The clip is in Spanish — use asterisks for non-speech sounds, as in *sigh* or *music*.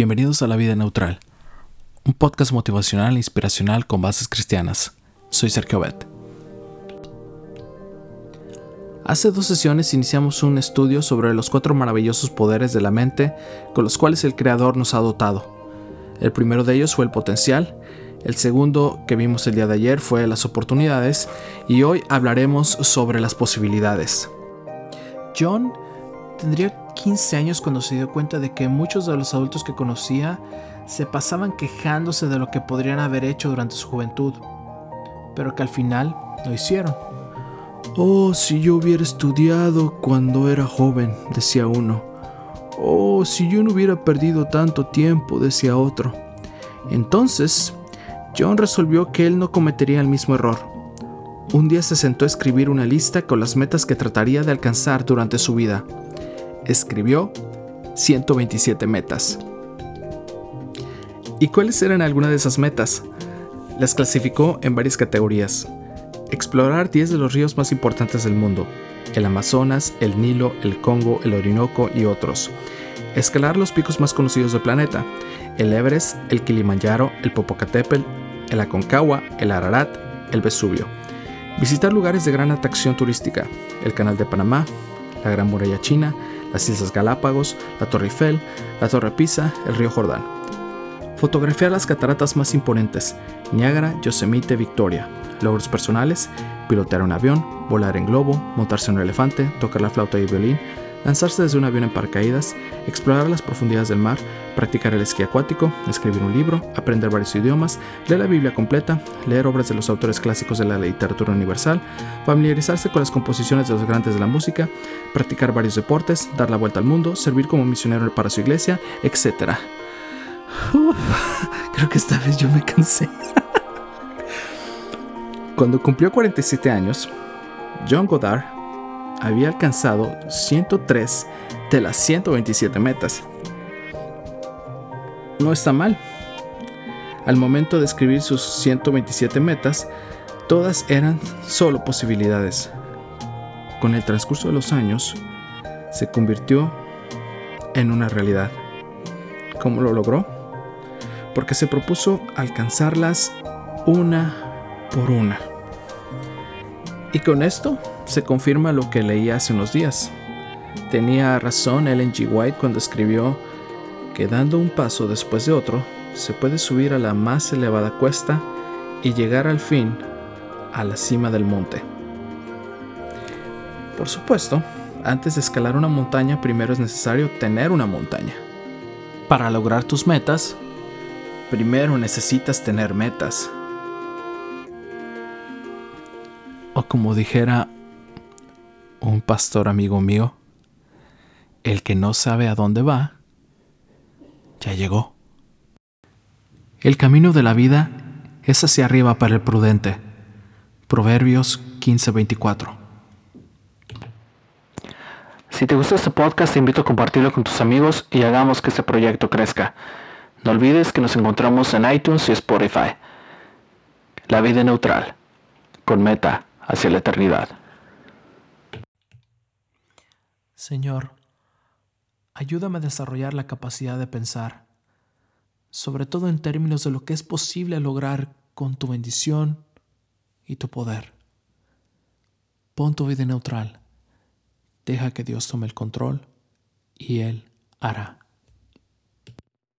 Bienvenidos a La Vida Neutral, un podcast motivacional e inspiracional con bases cristianas. Soy Sergio Bet. Hace dos sesiones iniciamos un estudio sobre los cuatro maravillosos poderes de la mente con los cuales el Creador nos ha dotado. El primero de ellos fue el potencial, el segundo que vimos el día de ayer fue las oportunidades y hoy hablaremos sobre las posibilidades. John tendría 15 años cuando se dio cuenta de que muchos de los adultos que conocía se pasaban quejándose de lo que podrían haber hecho durante su juventud, pero que al final lo hicieron. Oh, si yo hubiera estudiado cuando era joven, decía uno. Oh, si yo no hubiera perdido tanto tiempo, decía otro. Entonces, John resolvió que él no cometería el mismo error. Un día se sentó a escribir una lista con las metas que trataría de alcanzar durante su vida escribió 127 metas. ¿Y cuáles eran algunas de esas metas? Las clasificó en varias categorías. Explorar 10 de los ríos más importantes del mundo, el Amazonas, el Nilo, el Congo, el Orinoco y otros. Escalar los picos más conocidos del planeta, el Everest, el Kilimanjaro, el Popocatépetl, el Aconcagua, el Ararat, el Vesubio. Visitar lugares de gran atracción turística, el Canal de Panamá, la Gran Muralla China, las Islas Galápagos, la Torre Eiffel, la Torre Pisa, el río Jordán. Fotografiar las cataratas más imponentes, Niágara, Yosemite, Victoria. Logros personales, pilotear un avión, volar en globo, montarse en un elefante, tocar la flauta y el violín, lanzarse desde un avión en paracaídas, explorar las profundidades del mar, practicar el esquí acuático, escribir un libro, aprender varios idiomas, leer la Biblia completa, leer obras de los autores clásicos de la literatura universal, familiarizarse con las composiciones de los grandes de la música, practicar varios deportes, dar la vuelta al mundo, servir como misionero para su iglesia, etc. *laughs* creo que esta vez yo me cansé. *laughs* Cuando cumplió 47 años, John Goddard había alcanzado 103 de las 127 metas. No está mal. Al momento de escribir sus 127 metas, todas eran solo posibilidades. Con el transcurso de los años, se convirtió en una realidad. ¿Cómo lo logró? Porque se propuso alcanzarlas una por una. Y con esto se confirma lo que leí hace unos días. Tenía razón Ellen G. White cuando escribió que dando un paso después de otro, se puede subir a la más elevada cuesta y llegar al fin a la cima del monte. Por supuesto, antes de escalar una montaña primero es necesario tener una montaña. Para lograr tus metas, primero necesitas tener metas. Como dijera un pastor amigo mío, el que no sabe a dónde va, ya llegó. El camino de la vida es hacia arriba para el prudente. Proverbios 15:24. Si te gustó este podcast, te invito a compartirlo con tus amigos y hagamos que este proyecto crezca. No olvides que nos encontramos en iTunes y Spotify. La vida neutral, con meta hacia la eternidad. Señor, ayúdame a desarrollar la capacidad de pensar, sobre todo en términos de lo que es posible lograr con tu bendición y tu poder. Pon tu vida neutral, deja que Dios tome el control y Él hará.